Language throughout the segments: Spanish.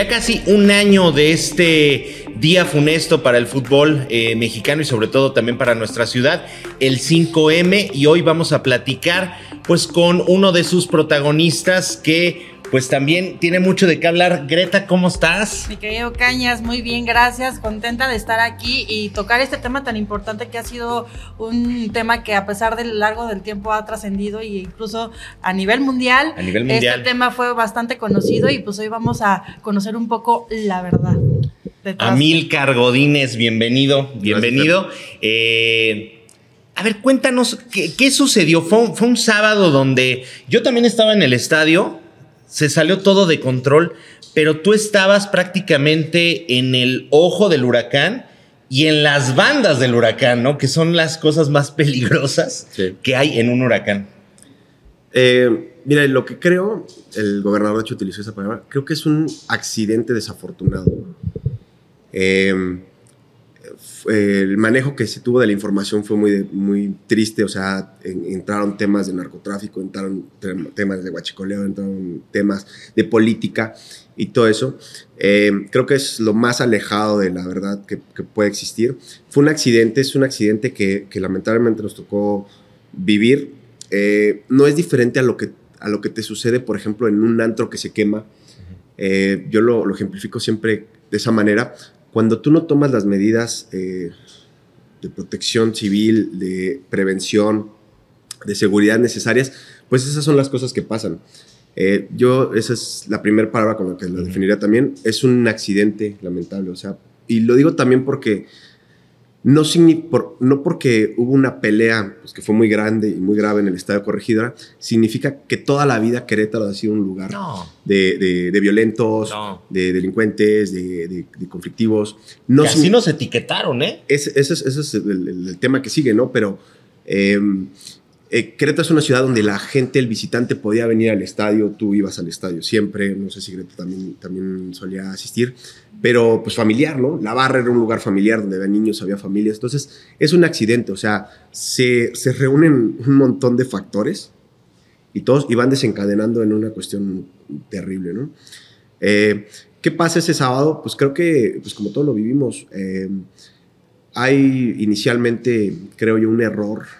Ya casi un año de este día funesto para el fútbol eh, mexicano y sobre todo también para nuestra ciudad, el 5M, y hoy vamos a platicar pues con uno de sus protagonistas que pues también tiene mucho de qué hablar. Greta, ¿cómo estás? Mi querido Cañas, muy bien, gracias. Contenta de estar aquí y tocar este tema tan importante que ha sido un tema que a pesar del largo del tiempo ha trascendido e incluso a nivel mundial. A nivel mundial. Este tema fue bastante conocido y pues hoy vamos a conocer un poco la verdad. Amilcar Godínez, bienvenido, bienvenido. Eh, a ver, cuéntanos, ¿qué, sucedió? Fue fue un sábado donde yo también estaba en el estadio se salió todo de control, pero tú estabas prácticamente en el ojo del huracán y en las bandas del huracán, ¿no? Que son las cosas más peligrosas que hay en un huracán. Eh, mira, lo que creo, el gobernador de hecho utilizó esa palabra, creo que es un accidente desafortunado. Eh, el manejo que se tuvo de la información fue muy, muy triste, o sea, entraron temas de narcotráfico, entraron temas de guachicoleo, entraron temas de política y todo eso. Eh, creo que es lo más alejado de la verdad que, puede existir. Fue un accidente, es un accidente que, lamentablemente nos tocó vivir. Eh, no es diferente a lo, que, a lo que te sucede, por ejemplo, en un antro que se quema. Eh, yo lo, lo ejemplifico siempre de esa manera cuando tú no tomas las medidas eh, de protección civil, de prevención, de seguridad necesarias, pues esas son las cosas que pasan. Eh, yo, esa es la primera palabra con la que lo definiría también, es un accidente lamentable, o sea, y lo digo también porque no, no porque hubo una pelea pues, que fue muy grande y muy grave en el Estadio Corregidora, significa que toda la vida Querétaro ha sido un lugar de, violentos, de delincuentes, de, conflictivos. No así nos etiquetaron, ¿eh? Ese, es, el, tema que sigue, ¿no? Pero em, eh, Querétaro es una ciudad donde la gente, el visitante, podía venir al estadio, tú ibas al estadio siempre, no sé si Greta también, también solía asistir, pero pues familiar, ¿no? La barra era un lugar familiar donde había niños, había familias, entonces es un accidente, o sea, se, se reúnen un montón de factores y todos y van desencadenando en una cuestión terrible, ¿no? Eh, ¿Qué pasa ese sábado? Pues creo que, pues como todos lo vivimos, eh, hay inicialmente, creo yo, un error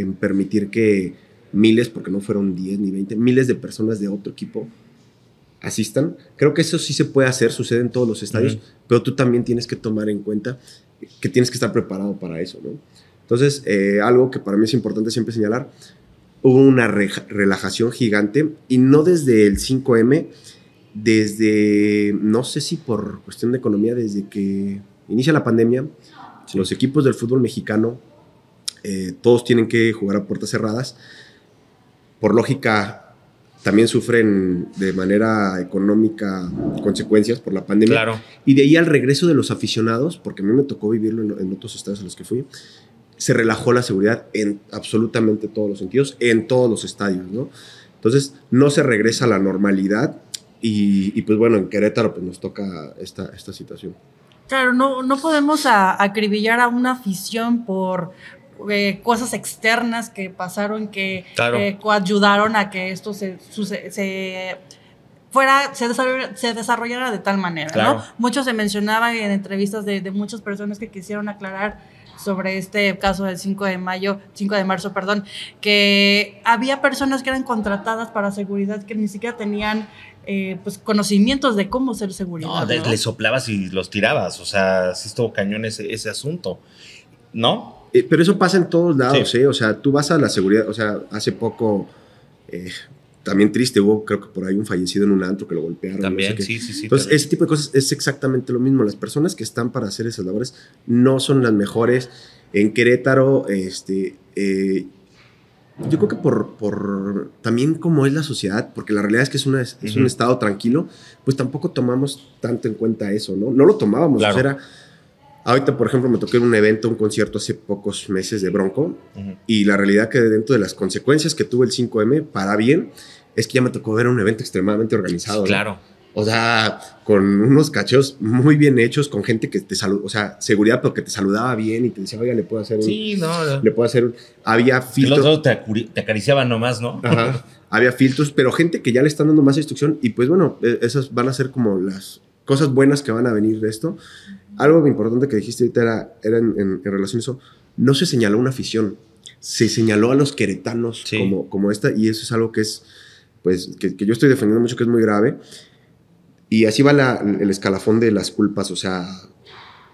en permitir que miles, porque no fueron 10 ni 20, miles de personas de otro equipo asistan. Creo que eso sí se puede hacer, sucede en todos los estadios, pero tú también tienes que tomar en cuenta que tienes que estar preparado para eso, ¿no? Entonces, eh, algo que para mí es importante siempre señalar, hubo una relajación gigante y no desde el 5M, desde, no sé si por cuestión de economía, desde que inicia la pandemia, los equipos del fútbol mexicano eh, todos tienen que jugar a puertas cerradas. Por lógica, también sufren de manera económica consecuencias por la pandemia. Y de ahí al regreso de los aficionados, porque a mí me tocó vivirlo en, otros estados en los que fui, se relajó la seguridad en absolutamente todos los sentidos, en todos los estadios, ¿no? Entonces, no se regresa a la normalidad y, pues bueno, en Querétaro pues nos toca esta, esta situación. Claro, no, no podemos acribillar a una afición por, eh, cosas externas que pasaron que eh, coayudaron a que esto se, se fuera, se, desarrollara, de tal manera, ¿no? Mucho se mencionaba en entrevistas de, de, muchas personas que quisieron aclarar sobre este caso del 5 de mayo, 5 de marzo, perdón, que había personas que eran contratadas para seguridad que ni siquiera tenían eh, pues conocimientos de cómo ser seguridad. No, le soplabas y los tirabas, o sea, sí estuvo cañón ese, ese asunto, ¿no? Eh, pero eso pasa en todos lados, ¿eh? O sea, tú vas a la seguridad, o sea, hace poco, eh, también triste, hubo creo que por ahí un fallecido en un antro que lo golpearon. También, sí, sí, sí. Entonces, ese tipo de cosas es exactamente lo mismo. Las personas que están para hacer esas labores no son las mejores. En Querétaro, este, eh, yo creo que por, por también como es la sociedad, porque la realidad es que es, una, es un estado tranquilo, pues tampoco tomamos tanto en cuenta eso, ¿no? No lo tomábamos, claro. o sea, era Ahorita, por ejemplo, me toqué en un evento, un concierto hace pocos meses de Bronco, y la realidad que dentro de las consecuencias que tuvo el 5M, para bien, es que ya me tocó ver un evento extremadamente organizado. Claro. O sea, con unos cacheos muy bien hechos, con gente que te saludó, o sea, seguridad, pero que te saludaba bien y te decía, oiga, le puedo hacer un. Sí, no. Le puedo hacer un. Había filtros. Los te, te acariciaban nomás, ¿no? Ajá. Había filtros, pero gente que ya le están dando más instrucción y pues bueno, e, esas van a ser como las cosas buenas que van a venir de esto. Algo importante que dijiste ahorita era, era en, relación a eso, no se señaló una afición, se señaló a los queretanos como, como esta y eso es algo que es, pues, que, yo estoy defendiendo mucho, que es muy grave. Y así va el escalafón de las culpas, o sea,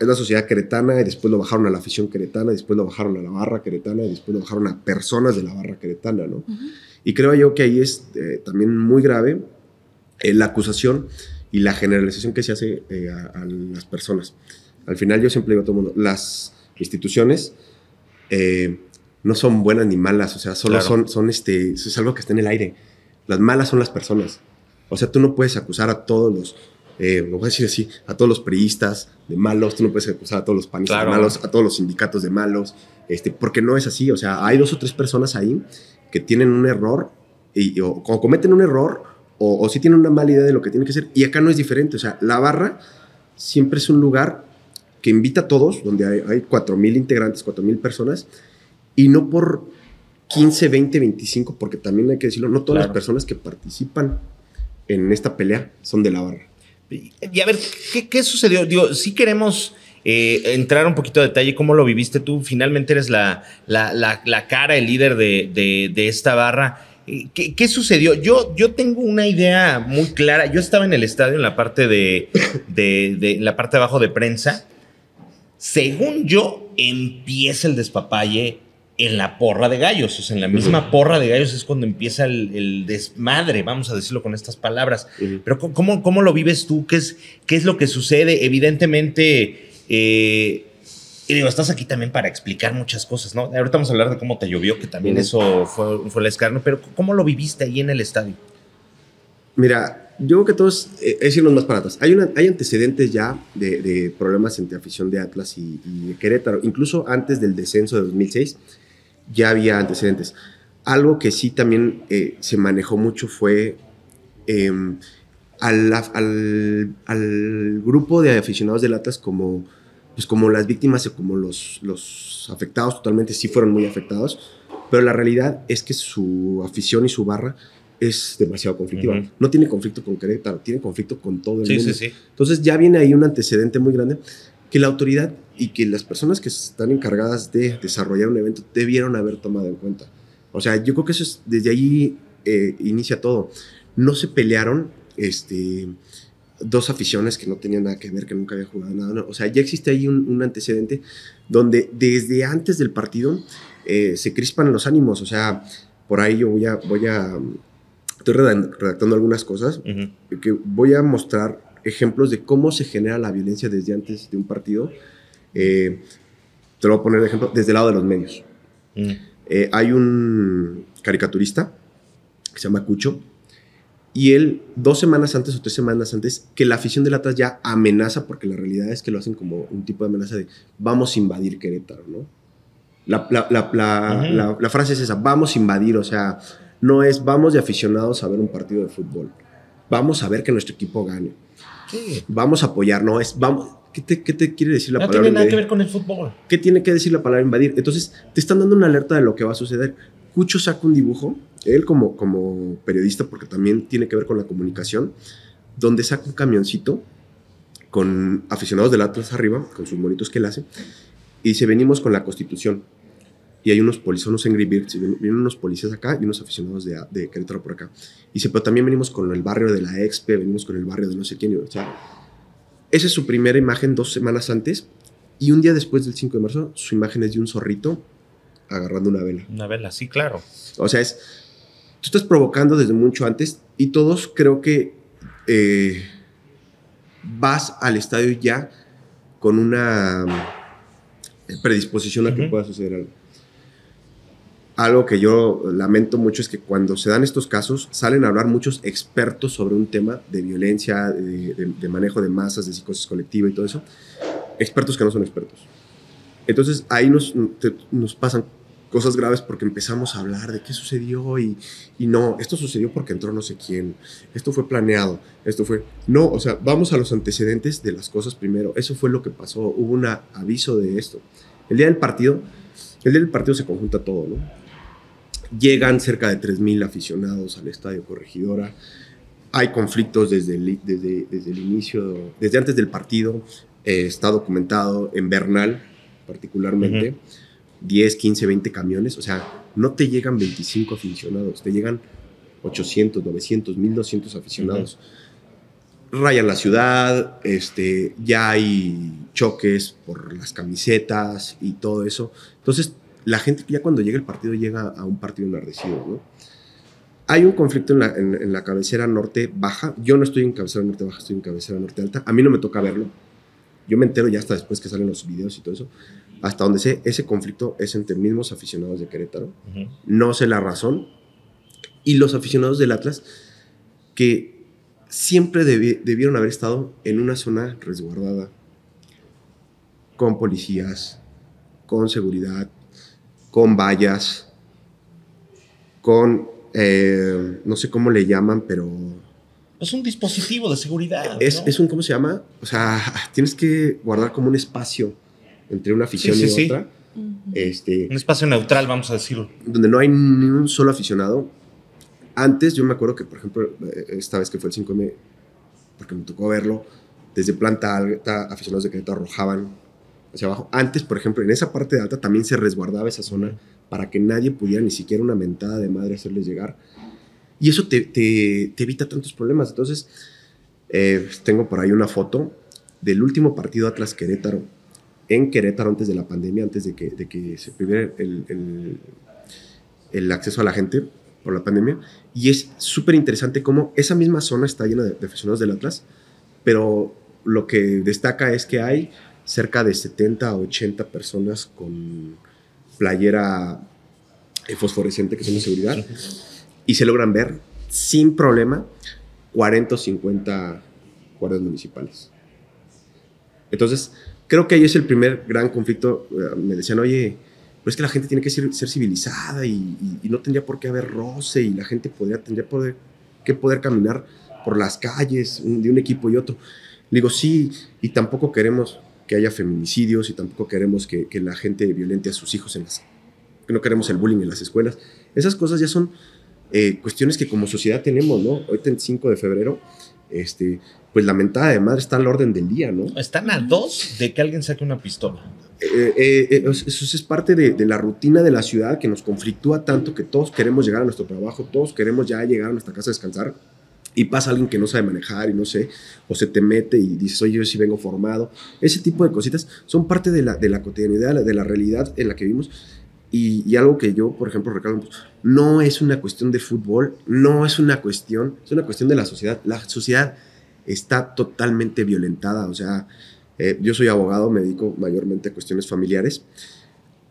es la sociedad queretana y después lo bajaron a la afición queretana, y después lo bajaron a la barra queretana y después lo bajaron a personas de la barra queretana, ¿no? Y creo yo que ahí es eh, también muy grave eh, la acusación y la generalización que se hace eh, a, las personas. Al final yo siempre digo a todo el mundo, las instituciones no son buenas ni malas, o sea, solo son, son este, eso es algo que está en el aire. Las malas son las personas. O sea, tú no puedes acusar a todos los eh, lo voy a decir así, a todos los priistas de malos, tú no puedes acusar a todos los panistas de malos, a todos los sindicatos de malos, este, porque no es así, o sea, hay dos o tres personas ahí que tienen un error, y, o, cometen un error, o, o sí tienen una mala idea de lo que tienen que hacer, y acá no es diferente, o sea, la barra siempre es un lugar que invita a todos, donde hay, hay 4.000 integrantes, 4.000 personas, y no por 15, 20, 25, porque también hay que decirlo, no todas las personas que participan en esta pelea son de la barra. Y a ver, ¿qué, sucedió? Digo, si queremos eh, entrar un poquito de detalle, ¿cómo lo viviste tú? Finalmente eres la, la, cara, el líder de, esta barra. Eh, ¿Qué, sucedió? Yo, yo tengo una idea muy clara. Yo estaba en el estadio en la parte de, de la parte de abajo de prensa. Según yo, empieza el despapalle en la porra de gallos, o sea, en la misma porra de gallos es cuando empieza el, desmadre, vamos a decirlo con estas palabras. Pero ¿cómo, ¿cómo, lo vives tú? ¿Qué es, qué es lo que sucede? Evidentemente, eh, y digo, estás aquí también para explicar muchas cosas, ¿no? Ahorita vamos a hablar de cómo te llovió, que también eso fue, fue el escarno, pero ¿cómo lo viviste ahí en el estadio? Mira, yo creo que todos, eh, es los más baratos. Hay, una, hay antecedentes ya de, problemas entre afición de Atlas y, y Querétaro, incluso antes del descenso de 2006 ya había antecedentes. Algo que sí también eh, se manejó mucho fue em, al, al, grupo de aficionados de latas como, pues como las víctimas y como los, los afectados totalmente, sí fueron muy afectados, pero la realidad es que su afición y su barra es demasiado conflictiva. No tiene conflicto con Querétaro, tiene conflicto con todo el mundo. Entonces ya viene ahí un antecedente muy grande que la autoridad y que las personas que están encargadas de desarrollar un evento debieron haber tomado en cuenta. O sea, yo creo que eso es, desde ahí eh, inicia todo. No se pelearon este, dos aficiones que no tenían nada que ver, que nunca habían jugado nada. O sea, ya existe ahí un, antecedente donde desde antes del partido eh, se crispan los ánimos. O sea, por ahí yo voy a, voy a estoy redactando algunas cosas que voy a mostrar ejemplos de cómo se genera la violencia desde antes de un partido. Eh, te lo voy a poner de ejemplo desde el lado de los medios. Mm. Eh, hay un caricaturista que se llama Cucho y él dos semanas antes o tres semanas antes que la afición de Latas ya amenaza, porque la realidad es que lo hacen como un tipo de amenaza de vamos a invadir Querétaro, ¿no? La, la, la, la frase es esa, vamos a invadir, o sea, no es vamos de aficionados a ver un partido de fútbol, vamos a ver que nuestro equipo gane. Vamos a apoyar, no es, vamos, ¿qué te, qué te quiere decir la palabra? No tiene nada que ver con el fútbol. ¿Qué tiene que decir la palabra invadir? Entonces, te están dando una alerta de lo que va a suceder. Cucho saca un dibujo, él como, como periodista, porque también tiene que ver con la comunicación, donde saca un camioncito con aficionados del Atlas arriba, con sus monitos que él hace, y dice, venimos con la Constitución. Y hay unos policías, unos Angry Birds, vienen unos policías acá y unos aficionados de, de Querétaro por acá. Y dice, pero también venimos con el barrio de la Expe, venimos con el barrio de no sé quién. O sea, esa es su primera imagen dos semanas antes. Y un día después del 5 de marzo, su imagen es de un zorrito agarrando una vela. Una vela, sí, claro. O sea, es. Tú estás provocando desde mucho antes y todos creo que eh, vas al estadio ya con una predisposición a que pueda suceder algo algo que yo lamento mucho es que cuando se dan estos casos salen a hablar muchos expertos sobre un tema de violencia, de, manejo de masas, de psicosis colectiva y todo eso, expertos que no son expertos. Entonces ahí nos, nos pasan cosas graves porque empezamos a hablar de qué sucedió y, y, no, esto sucedió porque entró no sé quién, esto fue planeado, esto fue... No, o sea, vamos a los antecedentes de las cosas primero, eso fue lo que pasó, hubo un aviso de esto. El día del partido, el día del partido se conjunta todo, ¿no? Llegan cerca de 3.000 aficionados al Estadio Corregidora. hay conflictos desde el, desde, desde el inicio, desde antes del partido, eh, está documentado en Bernal particularmente, 10, 15, 20 camiones, o sea, no te llegan 25 aficionados, te llegan 800, 900, 1200 aficionados. Rayan la ciudad, este, ya hay choques por las camisetas y todo eso. Entonces, la gente ya cuando llega el partido llega a un partido enardecido, ¿no? Hay un conflicto en la, en la, cabecera norte baja. Yo no estoy en cabecera norte baja, estoy en cabecera norte alta. A mí no me toca verlo. Yo me entero ya hasta después que salen los videos y todo eso. Hasta donde sé, ese conflicto es entre mismos aficionados de Querétaro. No sé la razón. Y los aficionados del Atlas, que siempre debieron haber estado en una zona resguardada, con policías, con seguridad, con vallas, con, eh, no sé cómo le llaman, pero es un dispositivo de seguridad. Es, es, un, ¿cómo se llama? O sea, tienes que guardar como un espacio entre una afición y otra. Este, un espacio neutral, vamos a decirlo. Donde no hay ni un solo aficionado. Antes, yo me acuerdo que, por ejemplo, eh, esta vez que fue el 5M, porque me tocó verlo, desde planta alta, aficionados de Querétaro arrojaban hacia abajo. Antes, por ejemplo, en esa parte de alta también se resguardaba esa zona para que nadie pudiera ni siquiera una mentada de madre hacerles llegar. Y eso te, te, evita tantos problemas. Entonces, eh, tengo por ahí una foto del último partido Atlas Querétaro, en Querétaro antes de la pandemia, antes de que, de que se prohibiera el, el, el, acceso a la gente por la pandemia. Y es súper interesante cómo esa misma zona está llena de, de aficionados del Atlas, pero lo que destaca es que hay cerca de 70 a 80 personas con playera fosforescente que son de seguridad y se logran ver sin problema 40 o 50 guardias municipales. Entonces, creo que ahí es el primer gran conflicto. Eh, me decían, oye, pero es que la gente tiene que ser, civilizada y, no tendría por qué haber roce y la gente podría, tendría poder, que poder caminar por las calles de un equipo y otro. Le digo, sí, y tampoco queremos que haya feminicidios y tampoco queremos que, que la gente violente a sus hijos en las... No queremos el bullying en las escuelas. Esas cosas ya son eh, cuestiones que como sociedad tenemos, ¿no? Hoy, el 5 de febrero, este, pues la mentada de madre está al orden del día, ¿no? Están a dos de que alguien saque una pistola. Eh, eh, eso es parte de, la rutina de la ciudad que nos conflictúa tanto que todos queremos llegar a nuestro trabajo, todos queremos ya llegar a nuestra casa a descansar y pasa alguien que no sabe manejar y no sé, o se te mete y dices, oye, yo sí vengo formado. Ese tipo de cositas son parte de la, de la cotidianidad, de la realidad en la que vivimos y, algo que yo, por ejemplo, recalco, no es una cuestión de fútbol, no es una cuestión, es una cuestión de la sociedad. La sociedad está totalmente violentada. O sea, eh, yo soy abogado, me dedico mayormente a cuestiones familiares.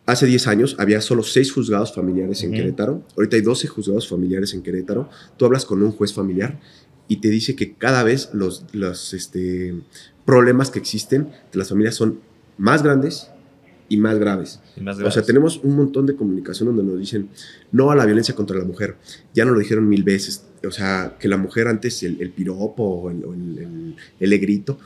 Hace 10 años había solo 6 juzgados familiares en Querétaro. Ahorita hay 12 juzgados familiares en Querétaro. Tú hablas con un juez familiar y te dice que cada vez los, los este, problemas que existen de las familias son más grandes, y más graves. O sea, tenemos un montón de comunicación donde nos dicen no a la violencia contra la mujer. Ya nos lo dijeron mil veces. O sea, que la mujer antes, el, el piropo o el, el, el, grito,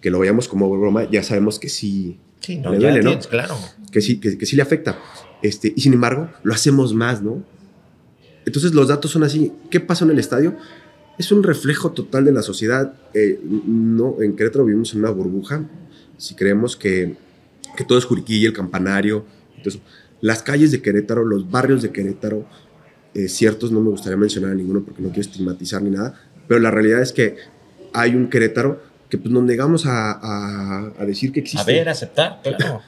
que lo veamos como broma, ya sabemos que sí, sí no, le duele, ¿no? claro. Que sí, que, que, sí le afecta. Este, y sin embargo, lo hacemos más, ¿no? Entonces los datos son así. ¿Qué pasa en el estadio? Es un reflejo total de la sociedad. Eh, no, en Querétaro vivimos en una burbuja. Si creemos que que todo es Juriquilla, el campanario. Entonces, las calles de Querétaro, los barrios de Querétaro, eh, ciertos no me gustaría mencionar a ninguno porque no quiero estigmatizar ni nada, pero la realidad es que hay un Querétaro que pues nos negamos a, a, decir que existe. A ver, aceptar, claro.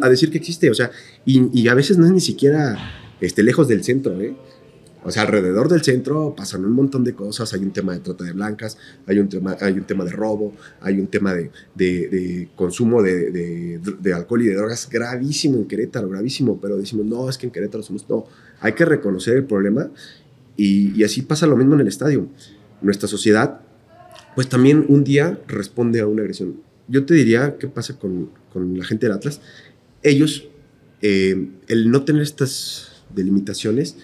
A, decir que existe, o sea, y, y, a veces no es ni siquiera este, lejos del centro, ¿eh? O sea, alrededor del centro pasan un montón de cosas. Hay un tema de trata de blancas, hay un tema, hay un tema de robo, hay un tema de, de, consumo de, de, alcohol y de drogas gravísimo en Querétaro, gravísimo. Pero decimos, no, es que en Querétaro somos. No, hay que reconocer el problema y, y así pasa lo mismo en el estadio. Nuestra sociedad, pues también un día responde a una agresión. Yo te diría qué pasa con, con la gente del Atlas. Ellos, eh, el no tener estas delimitaciones,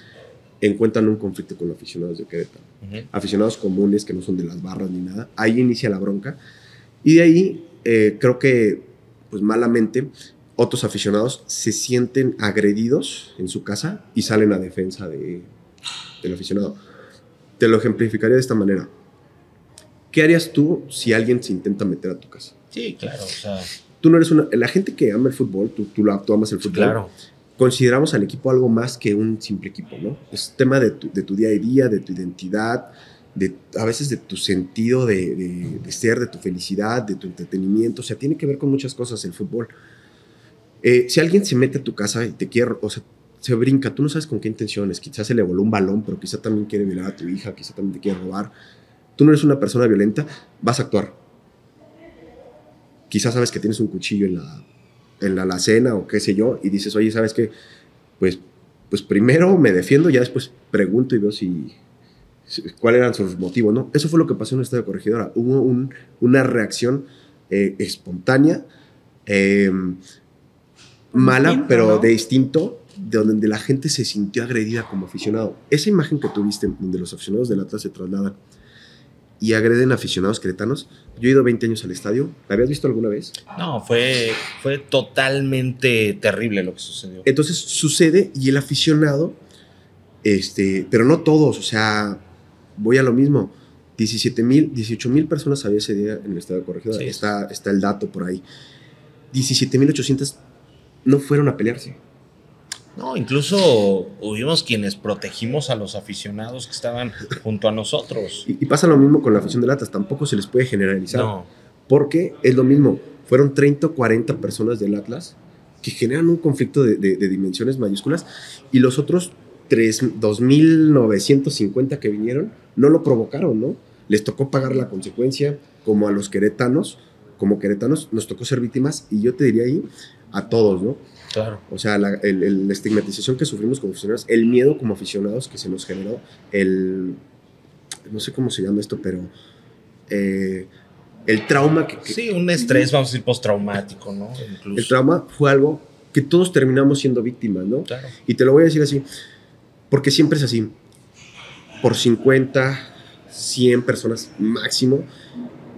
encuentran un conflicto con los aficionados de Querétaro. Aficionados comunes que no son de las barras ni nada. Ahí inicia la bronca. Y de ahí eh, creo que, pues malamente, otros aficionados se sienten agredidos en su casa y salen a defensa de, del aficionado. Te lo ejemplificaría de esta manera. ¿qué harías tú si alguien se intenta meter a tu casa? Sí, claro, o sea... Tú no eres una... La gente que ama el fútbol, tú, tú, tú amas el fútbol. Claro. Consideramos al equipo algo más que un simple equipo, ¿no? Es tema de tu, de tu día a día, de tu identidad, de, a veces de tu sentido de, ser, de tu felicidad, de tu entretenimiento. O sea, tiene que ver con muchas cosas el fútbol. Eh, si alguien se mete a tu casa y te quiere, o sea, se brinca, tú no sabes con qué intenciones. Quizás se le voló un balón, pero quizá también quiere violar a tu hija, quizá también te quiere robar. Tú no eres una persona violenta, vas a actuar quizás sabes que tienes un cuchillo en la, en la alacena o qué sé yo, y dices, oye, ¿sabes qué? Pues, pues primero me defiendo, ya después pregunto y veo si, cuáles eran sus motivos, ¿no? Eso fue lo que pasó en el Estadio Corregidora. Hubo un, una reacción eh, espontánea, em, mala, pero de distinto, de donde la gente se sintió agredida como aficionado. Esa imagen que tuviste, donde los aficionados del Atlas se trasladan y agreden aficionados cretanos. Yo he ido 20 años al estadio. ¿La habías visto alguna vez? No, fue, fue totalmente terrible lo que sucedió. Entonces sucede y el aficionado, este, pero no todos, o sea, voy a lo mismo. 17 mil, 18 mil personas había ese día en el estadio corregidor. Está, está el dato por ahí. 17 mil 800 no fueron a pelearse. No, incluso hubimos quienes protegimos a los aficionados que estaban junto a nosotros. Y, pasa lo mismo con la afición de latas, tampoco se les puede generalizar. No. Porque es lo mismo, fueron 30 o 40 personas del Atlas que generan un conflicto de, dimensiones mayúsculas y los otros 2.950 que vinieron no lo provocaron, ¿no? Les tocó pagar la consecuencia, como a los queretanos, como queretanos nos tocó ser víctimas y yo te diría ahí a todos, ¿no? Claro. O sea, la, estigmatización que sufrimos como aficionados, el miedo como aficionados que se nos generó, el. No sé cómo se llama esto, pero. Eh, el trauma que, Sí, un estrés, vamos a decir, postraumático, ¿no? El trauma fue algo que todos terminamos siendo víctimas, ¿no? Claro. Y te lo voy a decir así, porque siempre es así. Por 50, 100 personas máximo,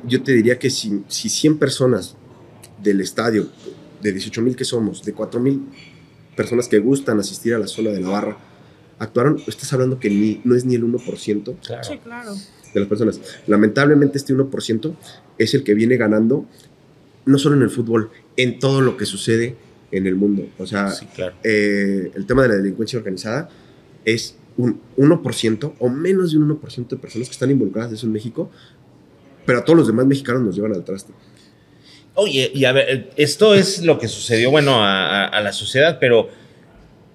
yo te diría que si, si 100 personas del estadio de 18 mil que somos, de 4 mil personas que gustan asistir a la zona de la barra, actuaron, estás hablando que ni, no es ni el 1% claro. de las personas. Lamentablemente este 1% es el que viene ganando, no solo en el fútbol, en todo lo que sucede en el mundo. O sea, eh, el tema de la delincuencia organizada es un 1% o menos de un 1% de personas que están involucradas eso en México, pero a todos los demás mexicanos nos llevan al traste. Oye, y a ver, esto es lo que sucedió, bueno, a, la sociedad, pero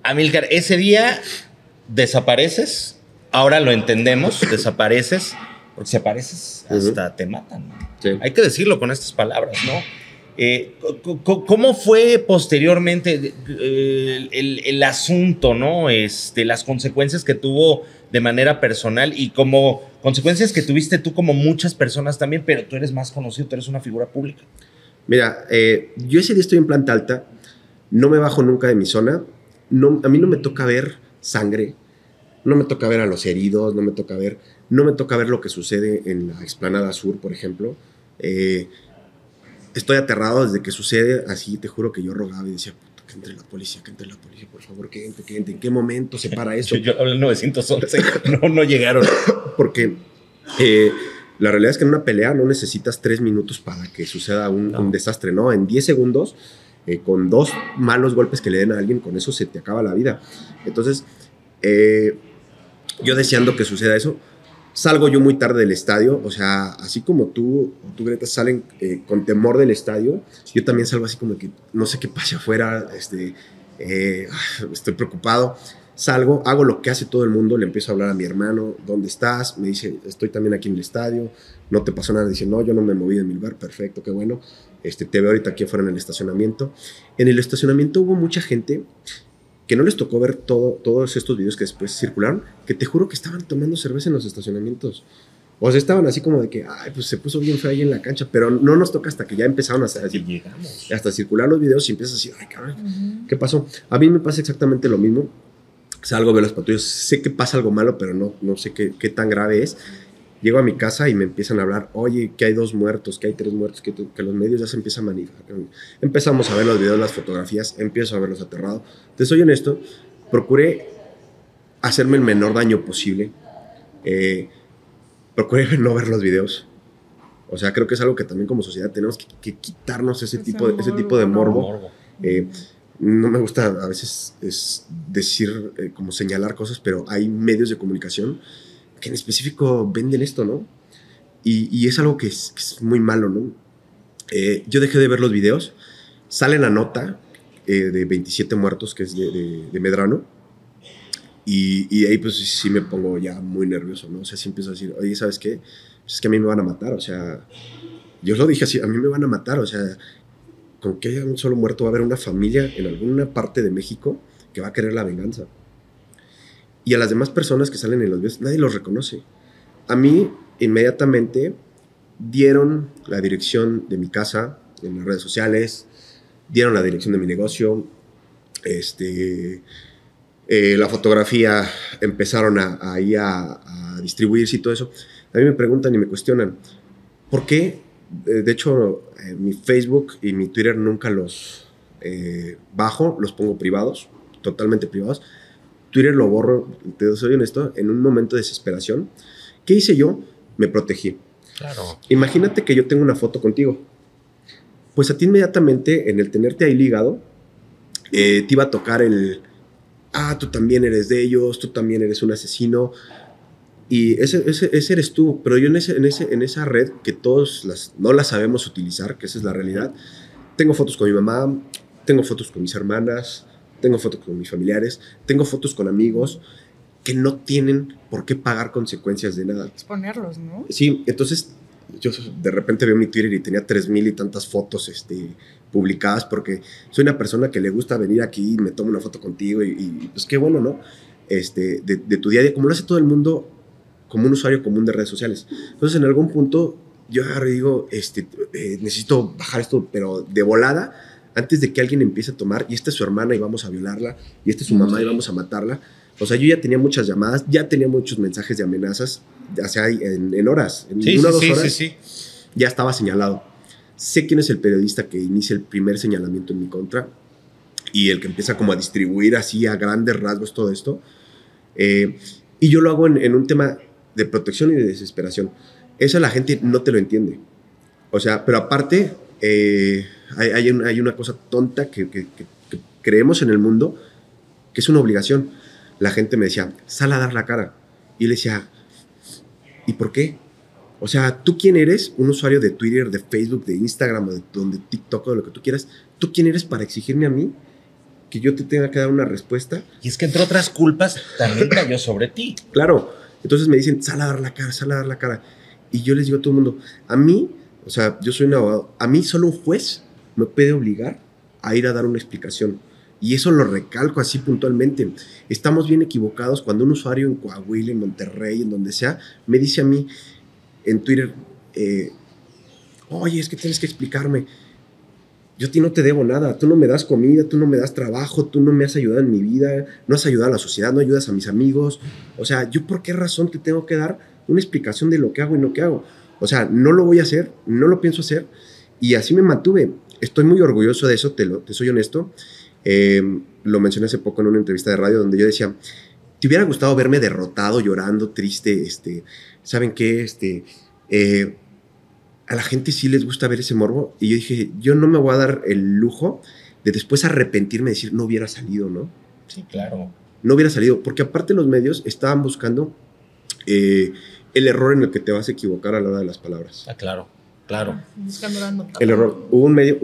Amilcar, ese día desapareces, ahora lo entendemos, desapareces, porque si apareces hasta te matan. Hay que decirlo con estas palabras, ¿no? Eh, ¿Cómo fue posteriormente eh, el, asunto, ¿no? Este, las consecuencias que tuvo de manera personal y como consecuencias que tuviste tú como muchas personas también, pero tú eres más conocido, tú eres una figura pública. Mira, eh, yo ese día estoy en planta alta, no me bajo nunca de mi zona, no, a mí no me toca ver sangre, no me toca ver a los heridos, no me toca ver, no me toca ver lo que sucede en la explanada sur, por ejemplo. Eh, estoy aterrado desde que sucede, así te juro que yo rogaba y decía, que entre la policía, que entre la policía, por favor, que entre, que entre. ¿En qué momento se para eso? yo, yo 911, no, no llegaron. Porque eh, la realidad es que en una pelea no necesitas tres minutos para que suceda un, desastre, ¿no? En diez segundos, eh, con dos malos golpes que le den a alguien, con eso se te acaba la vida. Entonces, eh, yo deseando que suceda eso, salgo yo muy tarde del estadio, o sea, así como tú, tú Greta, salen eh, con temor del estadio, yo también salgo así como que no sé qué pasa afuera, este, estoy preocupado. Salgo, hago lo que hace todo el mundo, le empiezo a hablar a mi hermano, ¿dónde estás? Me dice, estoy también aquí en el estadio, no te pasó nada. Dice, no, yo no me moví de mi lugar, perfecto, qué bueno. Este, te veo ahorita aquí afuera en el estacionamiento. En el estacionamiento hubo mucha gente que no les tocó ver todo, todos estos videos que después circularon, que te juro que estaban tomando cerveza en los estacionamientos. O sea, estaban así como de que, ay, pues se puso bien feo ahí en la cancha, pero no nos toca hasta que ya empezaron a, decir, llegamos. hasta circular los videos y empiezas a decir, ay, cabrón, ¿qué pasó? A mí me pasa exactamente lo mismo salgo, veo las patrullas, sé que pasa algo malo, pero no, no sé qué, qué, tan grave es. Llego a mi casa y me empiezan a hablar, oye, que hay dos muertos, que hay tres muertos, que, que los medios ya se empiezan a manifestar. Empezamos a ver los videos, las fotografías, empiezo a verlos aterrados. Te soy honesto, procuré hacerme el menor daño posible. Eh, procuré no ver los videos. O sea, creo que es algo que también como sociedad tenemos que, quitarnos ese, tipo, de, ese tipo de morbo. Eh, no me gusta a veces es decir, eh, como señalar cosas, pero hay medios de comunicación que en específico venden esto, ¿no? Y, es algo que es, muy malo, ¿no? Eh, yo dejé de ver los videos, sale la nota de 27 muertos, que es de, Medrano, y, y, ahí pues sí me pongo ya muy nervioso, ¿no? O sea, sí empiezo a decir, oye, ¿sabes qué? es que a mí me van a matar, o sea, yo lo dije así, a mí me van a matar, o sea, con que haya un solo muerto va a haber una familia en alguna parte de México que va a querer la venganza. Y a las demás personas que salen en los videos, nadie los reconoce. A mí, inmediatamente, dieron la dirección de mi casa en las redes sociales, dieron la dirección de mi negocio, este, eh, la fotografía empezaron a, ahí a, a distribuirse y todo eso. A mí me preguntan y me cuestionan, ¿por qué? Eh, de hecho, eh, mi Facebook y mi Twitter nunca los eh, bajo, los pongo privados, totalmente privados. Twitter lo borro, te soy honesto, en un momento de desesperación. ¿Qué hice yo? Me protegí. Claro. Imagínate que yo tengo una foto contigo. Pues a ti inmediatamente, en el tenerte ahí ligado, te iba a tocar el, ah, tú también eres de ellos, tú también eres un asesino, y ese, ese, eres tú, pero yo en, ese, en, ese, en esa red que todos las, no la sabemos utilizar, que esa es la realidad, tengo fotos con mi mamá, tengo fotos con mis hermanas, tengo fotos con mis familiares, tengo fotos con amigos que no tienen por qué pagar consecuencias de nada. Exponerlos, ¿no? Sí, entonces yo de repente veo mi Twitter y tenía tres mil y tantas fotos este, publicadas porque soy una persona que le gusta venir aquí y me tomo una foto contigo y, pues qué bueno, ¿no? Este, de, de, tu día a día, como lo hace todo el mundo, como un usuario común de redes sociales. Entonces, en algún punto, yo digo, este, eh, necesito bajar esto, pero de volada, antes de que alguien empiece a tomar, y esta es su hermana y vamos a violarla, y esta es su mamá y vamos a matarla. O sea, yo ya tenía muchas llamadas, ya tenía muchos mensajes de amenazas, ya sea en, horas, en una o dos horas, ya estaba señalado. Sé quién es el periodista que inicia el primer señalamiento en mi contra y el que empieza como a distribuir así a grandes rasgos todo esto. Eh, y yo lo hago en, en un tema de protección y de desesperación. Eso la gente no te lo entiende. O sea, pero aparte, eh, hay, hay, una cosa tonta que, creemos en el mundo, que es una obligación. La gente me decía, sal a dar la cara. Y le decía, ¿y por qué? O sea, ¿tú quién eres? Un usuario de Twitter, de Facebook, de Instagram, de donde TikTok o de lo que tú quieras. ¿Tú quién eres para exigirme a mí que yo te tenga que dar una respuesta? Y es que entre otras culpas también cayó sobre ti. Claro, entonces me dicen, sal a dar la cara, sal a dar la cara. Y yo les digo a todo el mundo, a mí, o sea, yo soy un abogado, a mí solo un juez me puede obligar a ir a dar una explicación. Y eso lo recalco así puntualmente. Estamos bien equivocados cuando un usuario en Coahuila, en Monterrey, en donde sea, me dice a mí en Twitter, eh, oye, es que tienes que explicarme. Yo ti no te debo nada, tú no me das comida, tú no me das trabajo, tú no me has ayudado en mi vida, no has ayudado a la sociedad, no ayudas a mis amigos. O sea, ¿yo por qué razón te tengo que dar una explicación de lo que hago y no que hago? O sea, no lo voy a hacer, no lo pienso hacer y así me mantuve. Estoy muy orgulloso de eso, te, lo, te soy honesto. Eh, lo mencioné hace poco en una entrevista de radio donde yo decía, ¿te hubiera gustado verme derrotado, llorando, triste? Este, ¿Saben qué? Este, eh, a la gente sí les gusta ver ese morbo. Y yo dije, yo no me voy a dar el lujo de después arrepentirme de decir, no hubiera salido, ¿no? Sí, claro. No hubiera salido, porque aparte los medios estaban buscando eh, el error en el que te vas a equivocar a la hora de las palabras. Ah, claro, claro. Buscando El error. Hubo un medio,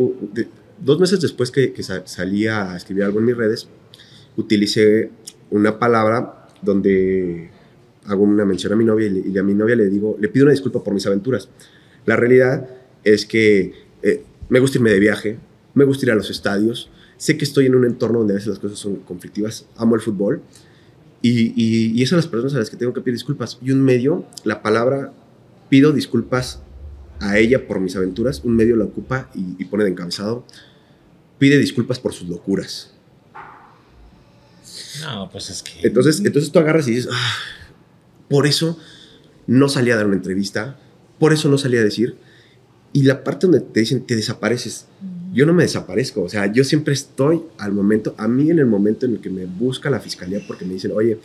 dos meses después que, que salía a escribir algo en mis redes, utilicé una palabra donde hago una mención a mi novia y, a mi novia le digo, le pido una disculpa por mis aventuras. La realidad es que eh, me gusta irme de viaje, me gusta ir a los estadios, sé que estoy en un entorno donde a veces las cosas son conflictivas, amo el fútbol y, y, son las personas a las que tengo que pedir disculpas. Y un medio, la palabra pido disculpas a ella por mis aventuras, un medio la ocupa y, pone de encabezado, pide disculpas por sus locuras. No, pues es que... Entonces, entonces tú agarras y dices, ah, por eso no salí a dar una entrevista, por eso no salí a decir. Y la parte donde te dicen, te desapareces. Yo no me desaparezco, o sea, yo siempre estoy al momento, a mí en el momento en el que me busca la fiscalía porque me dicen, oye,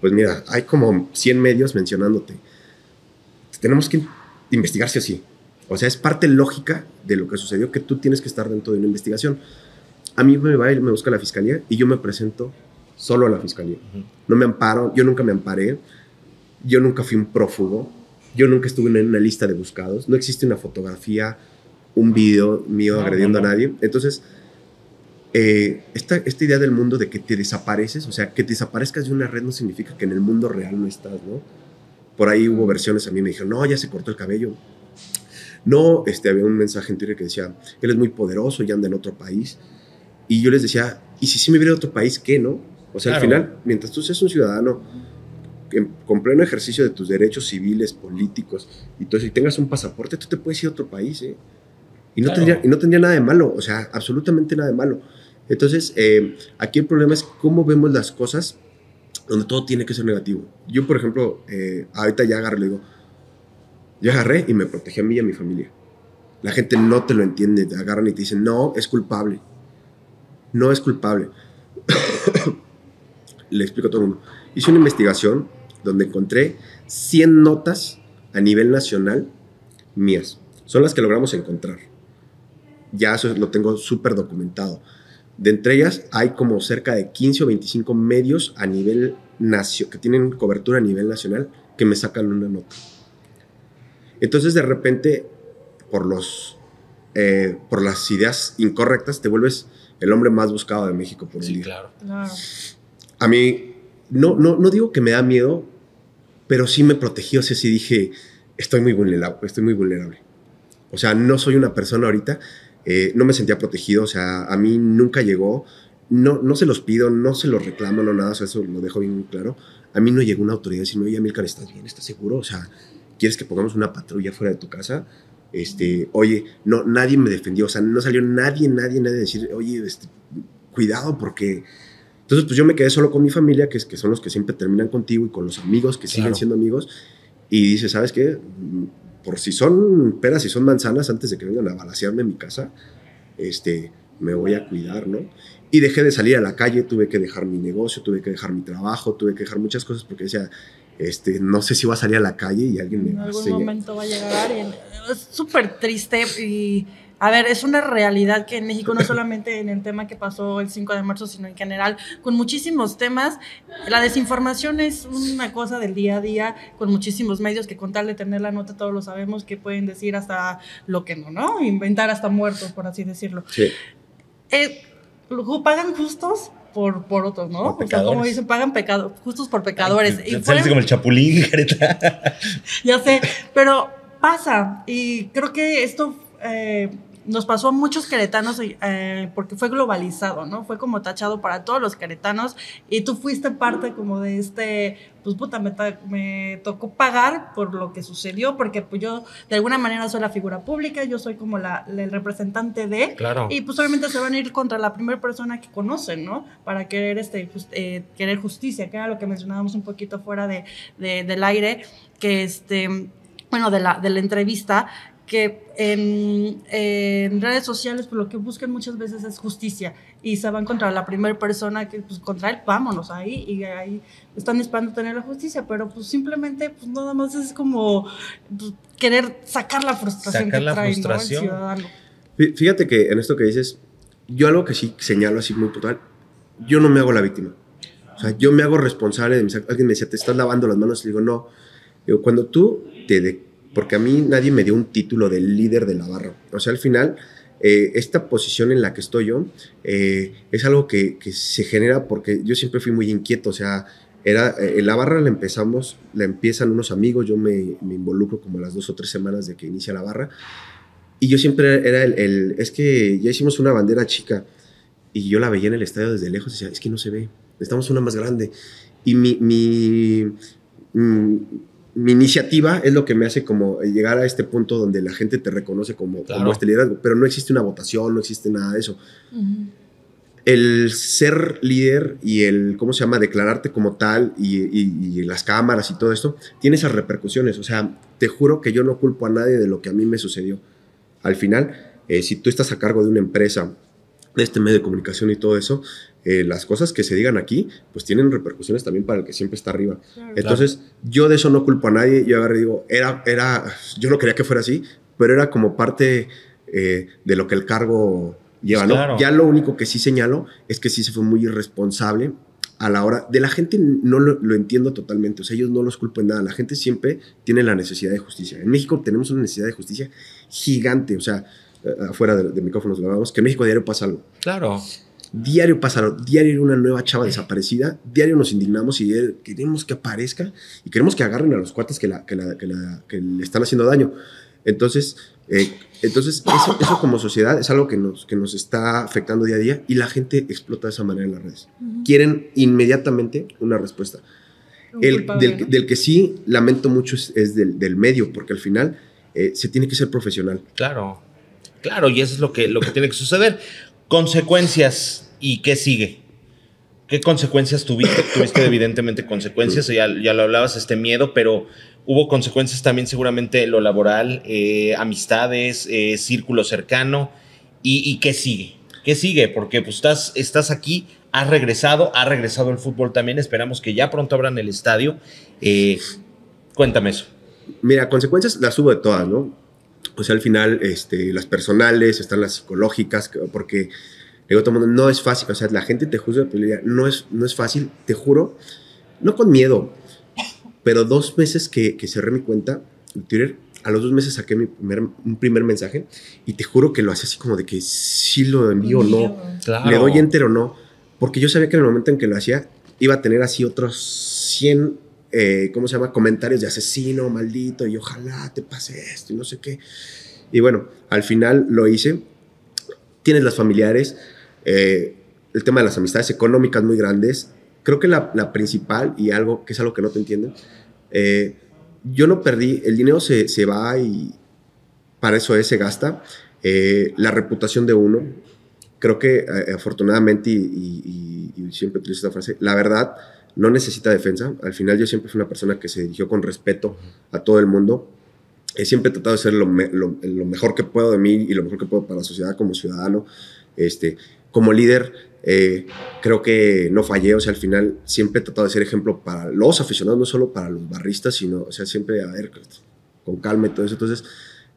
pues mira, hay como 100 medios mencionándote. Tenemos que investigar si así. O sea, es parte lógica de lo que sucedió que tú tienes que estar dentro de una investigación. A mí me va y me busca la fiscalía y yo me presento solo a la fiscalía. No me amparo, yo nunca me amparé, yo nunca fui un prófugo, yo nunca estuve en una lista de buscados, no existe una fotografía, un video mío agrediendo a nadie. Entonces, eh, esta, esta idea del mundo de que te desapareces, o sea, que desaparezcas de una red no significa que en el mundo real no estás, ¿no? Por ahí hubo versiones a mí me dijeron, no, ya se cortó el cabello. No, este, había un mensaje en Twitter que decía, él es muy poderoso y anda en otro país. Y yo les decía, ¿y si sí me viera a otro país, qué, no? O sea, al final, mientras tú seas un ciudadano con pleno ejercicio de tus derechos civiles, políticos, y eso, y tengas un pasaporte, tú te puedes ir a otro país, ¿eh? Y no, tendría, y no tendría nada de malo, o sea, absolutamente nada de malo. Entonces, eh, aquí el problema es cómo vemos las cosas donde todo tiene que ser negativo. Yo, por ejemplo, eh, ahorita ya agarré, le digo, ya agarré y me protegí a mí y a mi familia. La gente no te lo entiende, te agarran y te dicen, no, es culpable. No es culpable. Le explico a todo el mundo. Hice una investigación donde encontré 100 notas a nivel nacional mías. Son las que logramos encontrar. Ya eso lo tengo súper documentado. De entre ellas hay como cerca de 15 o 25 medios a nivel nacional, que tienen cobertura a nivel nacional, que me sacan una nota. Entonces de repente, por, los, eh, por las ideas incorrectas, te vuelves el hombre más buscado de México por un sí, Claro. A mí, no, no, no digo que me da miedo, pero sí me protegió, o sea, sí dije, estoy muy vulnerable, estoy muy vulnerable. O sea, no soy una persona ahorita, eh, no me sentía protegido, o sea, a mí nunca llegó, no, no se los pido, no se los reclamo, no nada, o sea, eso lo dejo bien claro. A mí no llegó una autoridad decirme, oye, Milcar, ¿estás bien? ¿Estás seguro? O sea, ¿quieres que pongamos una patrulla fuera de tu casa? Este, oye, no, nadie me defendió, o sea, no salió nadie, nadie, nadie a decir, oye, este, cuidado porque... Entonces, pues yo me quedé solo con mi familia, que, es, que son los que siempre terminan contigo, y con los amigos que siguen siendo amigos, y dice, ¿sabes qué? Por si son peras y son manzanas, antes de que vengan a balasearme en mi casa, este, me voy a cuidar, ¿no? Y dejé de salir a la calle, tuve que dejar mi negocio, tuve que dejar mi trabajo, tuve que dejar muchas cosas porque decía, este, no sé si va a salir a la calle y alguien me va a En algún momento va a llegar y es súper triste y a ver, es una realidad que en México no solamente en el tema que pasó el 5 de marzo, sino en general con muchísimos temas, la desinformación es una cosa del día a día con muchísimos medios que con tal de tener la nota todos lo sabemos que pueden decir hasta lo que no, ¿no? Inventar hasta muertos, por así decirlo. Sí. Eh, pagan justos por, por otros, ¿no? O sea, como dicen, pagan pecado, justos por pecadores. y como el chapulín, ya sé, pero pasa. Y creo que esto eh, nos pasó a muchos queretanos eh, porque fue globalizado, ¿no? Fue como tachado para todos los queretanos y tú fuiste parte como de este, pues puta, me, tocó pagar por lo que sucedió porque pues yo de alguna manera soy la figura pública, yo soy como la, el representante de, claro. y pues obviamente se van a ir contra la primera persona que conocen, ¿no? Para querer, este, eh, querer justicia, que era lo que mencionábamos un poquito fuera de, del aire, que este bueno, de la, de la entrevista, que en, redes sociales pues, lo que buscan muchas veces es justicia. Y se van contra la primera persona que pues contra él vámonos ahí. Y ahí están esperando tener la justicia. Pero pues simplemente pues nada más es como pues, querer sacar la frustración sacar la frustración. ciudadano. Fíjate que en esto que dices yo algo que sí señalo así muy puntual yo no me hago la víctima. O sea yo me hago responsable de mis alguien me decía te estás lavando las manos y digo no digo, cuando tú te de porque a mí nadie me dio un título de líder de la barra. O sea, al final, eh, esta posición en la que estoy yo eh, es algo que, se genera porque yo siempre fui muy inquieto, o sea, era, eh, la barra la empezamos, la empiezan unos amigos, yo me, me, involucro como las dos o tres semanas de que inicia la barra, y yo siempre era el, es que ya hicimos una bandera chica, y yo la veía en el estadio desde lejos y decía, es que no se ve, necesitamos una más grande. Y mi, mi, mm, mi iniciativa es lo que me hace como llegar a este punto donde la gente te reconoce como, como este liderazgo, pero no existe una votación, no existe nada de eso. El ser líder y el, ¿cómo se llama?, declararte como tal y, las cámaras y todo esto, tiene esas repercusiones. O sea, te juro que yo no culpo a nadie de lo que a mí me sucedió. Al final, eh, si tú estás a cargo de una empresa, de este medio de comunicación y todo eso, eh, las cosas que se digan aquí, pues tienen repercusiones también para el que siempre está arriba. Entonces, yo de eso no culpo a nadie. Yo agarré y digo, era, era, yo no quería que fuera así, pero era como parte eh, de lo que el cargo lleva, ¿no? Ya lo único que sí señalo es que sí se fue muy irresponsable a la hora de la gente no lo, entiendo totalmente, o sea, ellos no los culpan nada, la gente siempre tiene la necesidad de justicia. En México tenemos una necesidad de justicia gigante, o sea, eh, afuera de, micrófonos lo hablamos, que en México diario pasa algo. Claro. Diario pasa algo, diario hay una nueva chava desaparecida, diario nos indignamos y queremos que aparezca y queremos que agarren a los cuates que, la, que, la, que, que le están haciendo daño. Entonces, eh, entonces eso, como sociedad es algo que nos, que nos está afectando día a día y la gente explota de esa manera en las redes. Quieren inmediatamente una respuesta. El, del, que sí lamento mucho es, del, medio, porque al final eh, se tiene que ser profesional. Claro, claro, y eso es lo que, lo que tiene que suceder. Consecuencias y qué sigue. ¿Qué consecuencias tuviste? Tuviste evidentemente consecuencias, ya, ya lo hablabas, este miedo, pero hubo consecuencias también seguramente lo laboral, eh, amistades, eh, círculo cercano. Y, qué sigue? ¿Qué sigue? Porque pues estás, estás aquí, has regresado, ha regresado el fútbol también, esperamos que ya pronto abran el estadio. Eh, cuéntame eso. Mira, consecuencias las hubo de todas, ¿no? O sea, al final, este, las personales, están las psicológicas, porque digo todo el mundo, no es fácil, o sea, la gente te juzga, pero no es, no es fácil, te juro, no con miedo, pero dos meses que, que cerré mi cuenta en Twitter, a los dos meses saqué mi primer, un primer mensaje y te juro que lo hacía así como de que sí lo envío o no, le doy enter o no, porque yo sabía que en el momento en que lo hacía iba a tener así otros 100, eh, ¿cómo se llama? Comentarios de asesino, maldito, y ojalá te pase esto y no sé qué. Y bueno, al final lo hice. Tienes las familiares, eh, el tema de las amistades económicas muy grandes, creo que la, la, principal y algo que es algo que no te entienden, eh, yo no perdí, el dinero se, se, va y para eso es, se gasta. Eh, la reputación de uno, creo que eh, afortunadamente, y, siempre utilizo esta frase, la verdad no necesita defensa. Al final yo siempre fui una persona que se dirigió con respeto a todo el mundo. He siempre tratado de ser lo, lo, lo, mejor que puedo de mí y lo mejor que puedo para la sociedad como ciudadano. Este, como líder, eh, creo que no fallé, o sea, al final siempre he tratado de ser ejemplo para los aficionados, no solo para los barristas, sino, o sea, siempre, a con calma y todo eso. Entonces,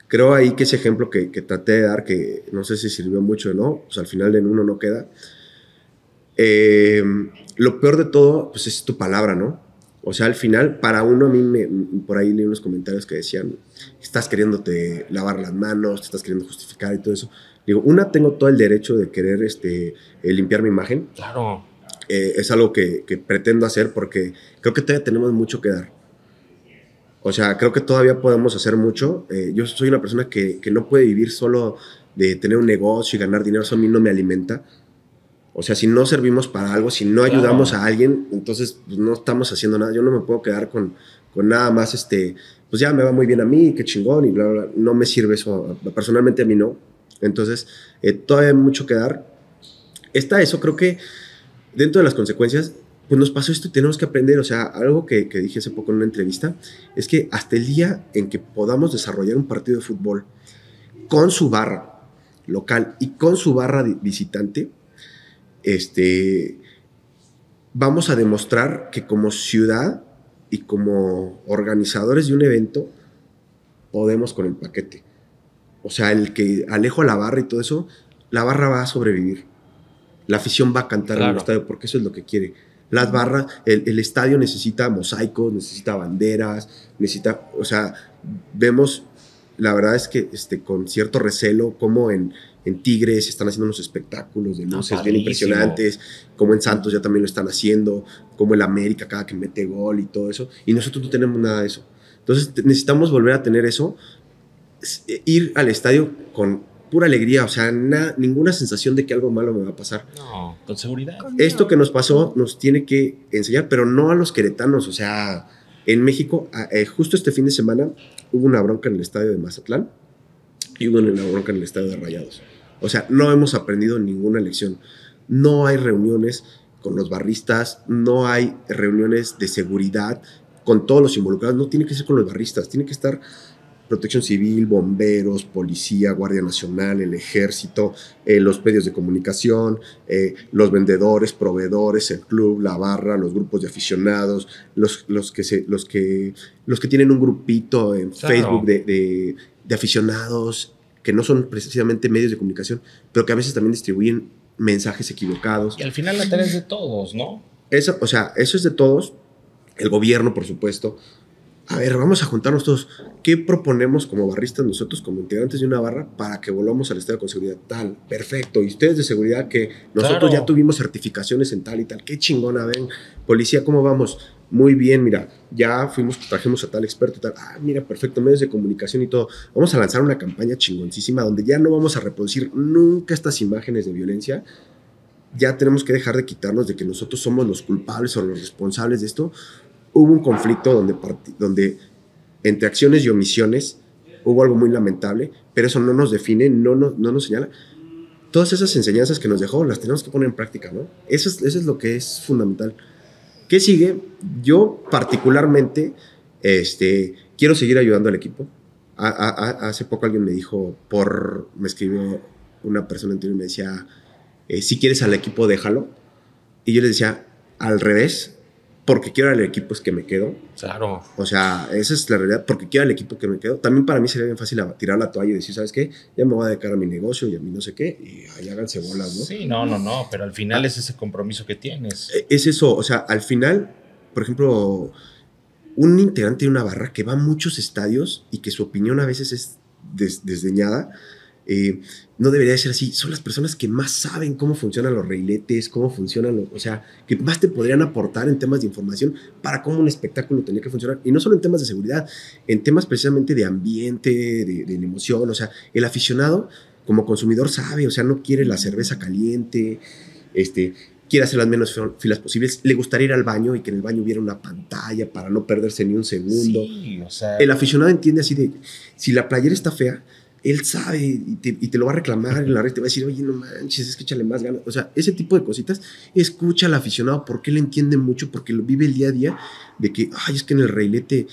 creo ahí que ese ejemplo que, traté de dar, que no sé si sirvió mucho o no, pues al final en uno no queda. Eh, lo peor de todo, pues es tu palabra, ¿no? O sea, al final, para uno, a mí me, por ahí leí unos comentarios que decían, estás queriéndote lavar las manos, te estás queriendo justificar y todo eso. Digo, una, tengo todo el derecho de querer este, eh, limpiar mi imagen. Claro. Eh, es algo que, pretendo hacer porque creo que todavía tenemos mucho que dar. O sea, creo que todavía podemos hacer mucho. Eh, yo soy una persona que, no puede vivir solo de tener un negocio y ganar dinero, eso a mí no me alimenta. O sea, si no servimos para algo, si no ayudamos a alguien, entonces pues, no estamos haciendo nada. Yo no me puedo quedar con, con nada más, este, pues ya me va muy bien a mí, qué chingón, y bla, bla. No me sirve eso. Personalmente a mí no. Entonces, eh, todavía hay mucho que dar. Está eso, creo que dentro de las consecuencias, pues nos pasó esto y tenemos que aprender. O sea, algo que, dije hace poco en una entrevista es que hasta el día en que podamos desarrollar un partido de fútbol con su barra local y con su barra visitante, este, vamos a demostrar que como ciudad y como organizadores de un evento podemos con el paquete. O sea, el que alejo a la barra y todo eso, la barra va a sobrevivir. La afición va a cantar en el estadio porque eso es lo que quiere. Las barras, el, estadio necesita mosaicos, necesita banderas, necesita, o sea, vemos, la verdad es que este, con cierto recelo, como en, en Tigres están haciendo unos espectáculos de luces bien impresionantes, como en Santos ya también lo están haciendo, como el América cada que mete gol y todo eso, y nosotros no tenemos nada de eso. Entonces necesitamos volver a tener eso ir al estadio con pura alegría, o sea, ninguna sensación de que algo malo me va a pasar. No, con seguridad. Esto que nos pasó nos tiene que enseñar, pero no a los queretanos, o sea, en México, eh, justo este fin de semana hubo una bronca en el estadio de Mazatlán y hubo una bronca en el estadio de Rayados. O sea, no hemos aprendido ninguna lección. No hay reuniones con los barristas, no hay reuniones de seguridad con todos los involucrados, no tiene que ser con los barristas, tiene que estar protección civil, bomberos, policía, Guardia Nacional, el ejército, eh, los medios de comunicación, eh, los vendedores, proveedores, el club, la barra, los grupos de aficionados, los, los, que, se, los, que, los que tienen un grupito en Facebook de, de aficionados que no son precisamente medios de comunicación, pero que a veces también distribuyen mensajes equivocados. Y al final la tarea es de todos, ¿no? Eso, o sea, eso es de todos. El gobierno, por supuesto. A ver, vamos a juntarnos todos. ¿Qué proponemos como barristas nosotros, como integrantes de una barra, para que volvamos al estado con seguridad? Tal, perfecto. Y ustedes de seguridad que nosotros ya tuvimos certificaciones en tal y tal. Qué chingona, ven. Policía, ¿cómo vamos? Muy bien, mira, ya fuimos, trajimos a tal experto y tal. Ah, mira, perfecto, medios de comunicación y todo. Vamos a lanzar una campaña chingoncísima donde ya no vamos a reproducir nunca estas imágenes de violencia. Ya tenemos que dejar de quitarnos de que nosotros somos los culpables o los responsables de esto. Hubo un conflicto donde, donde entre acciones y omisiones hubo algo muy lamentable, pero eso no nos define, no, no, no nos señala. Todas esas enseñanzas que nos dejó las tenemos que poner en práctica, ¿no? Eso es, eso es lo que es fundamental. ¿Qué sigue? Yo particularmente este, quiero seguir ayudando al equipo. hace poco alguien me dijo, por, me escribió una persona anterior y me decía, eh, si quieres al equipo, déjalo. Y yo le decía, al revés, porque quiero al equipo es que me quedo. Claro. O sea, esa es la realidad, porque quiero al equipo que me quedo. También para mí sería bien fácil tirar la toalla y decir, ¿sabes qué? Ya me voy a dedicar a mi negocio y a mí no sé qué, y ahí háganse bolas, ¿no? Sí, no, no, no, pero al final es ese compromiso que tienes. E, es eso, o sea, al final, por ejemplo, un integrante de una barra que va a muchos estadios y que su opinión a veces es desdeñada, eh, no debería ser así. Son las personas que más saben cómo funcionan los reiletes, cómo funcionan los, o sea, que más te podrían aportar en temas de información para cómo un espectáculo tenía que funcionar. Y no solo en temas de seguridad, en temas precisamente de ambiente, de, de emoción. O sea, el aficionado como consumidor sabe, o sea, no quiere la cerveza caliente, este, quiere hacer las menos filas posibles, le gustaría ir al baño y que en el baño hubiera una pantalla para no perderse ni un segundo. el aficionado entiende así de, si la playera está fea, él sabe y te, lo va a reclamar en la red, te va a decir, oye, no manches, escúchale más ganas. O sea, ese tipo de cositas, escucha al aficionado porque él entiende mucho, porque lo vive el día a día, de que, ay, es que en el reilete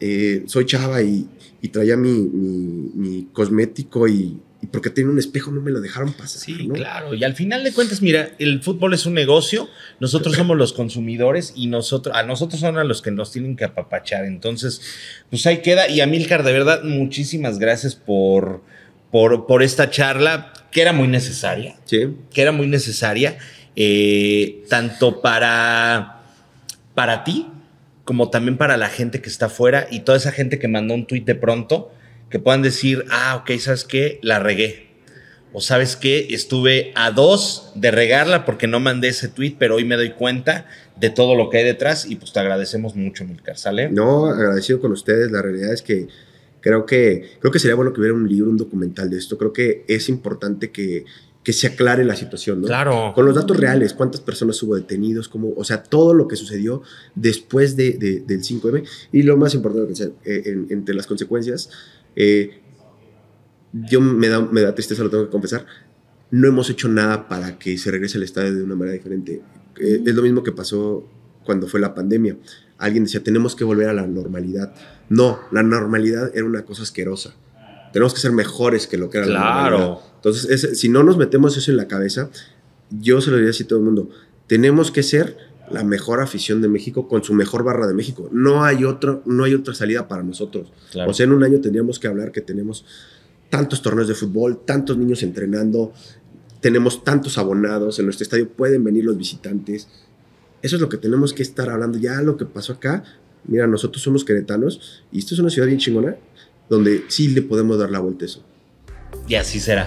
eh, soy chava y, traía mi cosmético y, y porque tiene un espejo no me lo dejaron pasar. Sí, claro. Y al final de cuentas, mira, el fútbol es un negocio, nosotros somos los consumidores y nosotros, a nosotros son a los que nos tienen que apapachar. Entonces, pues ahí queda. Y Amílcar, de verdad, muchísimas gracias por, por, por esta charla, que era muy necesaria. Sí. Que era muy necesaria, eh, tanto para, para ti como también para la gente que está afuera y toda esa gente que mandó un tuit de pronto que puedan decir, ah, ok, ¿sabes qué? La regué. O sabes qué, estuve a dos de regarla porque no mandé ese tweet, pero hoy me doy cuenta de todo lo que hay detrás y pues te agradecemos mucho, Milcar, ¿sale? No, agradecido con ustedes. La realidad es que creo que, creo que sería bueno que hubiera un libro, un documental de esto. Creo que es importante que, que se aclare la situación, ¿no? Claro. Con los datos reales, cuántas personas hubo detenidos, cómo, o sea, todo lo que sucedió después de, del 5M y lo más importante, que eh, entre las consecuencias, eh, yo me da, me da tristeza, lo tengo que confesar. No hemos hecho nada para que se regrese al estadio de una manera diferente. Eh, es lo mismo que pasó cuando fue la pandemia. Alguien decía, tenemos que volver a la normalidad. No, la normalidad era una cosa asquerosa. Tenemos que ser mejores que lo que era la normalidad. Entonces, si no nos metemos eso en la cabeza, yo se lo diría así a todo el mundo. Tenemos que ser la mejor afición de México con su mejor barra de México. No hay, otro, no hay otra salida para nosotros. O sea, en un año tendríamos que hablar que tenemos tantos torneos de fútbol, tantos niños entrenando, tenemos tantos abonados, en nuestro estadio pueden venir los visitantes. Eso es lo que tenemos que estar hablando. Ya lo que pasó acá, mira, nosotros somos queretanos y esto es una ciudad bien chingona donde sí le podemos dar la vuelta a eso. Y así será.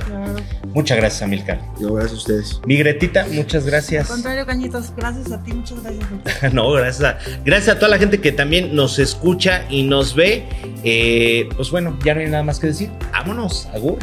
Muchas gracias, Amilcar. No, gracias a ustedes. Migretita, muchas gracias. Al contrario, Cañitos, gracias a ti, muchas gracias. no, gracias a, gracias a toda la gente que también nos escucha y nos ve. Eh, pues bueno, ya no hay nada más que decir. Vámonos, Agur.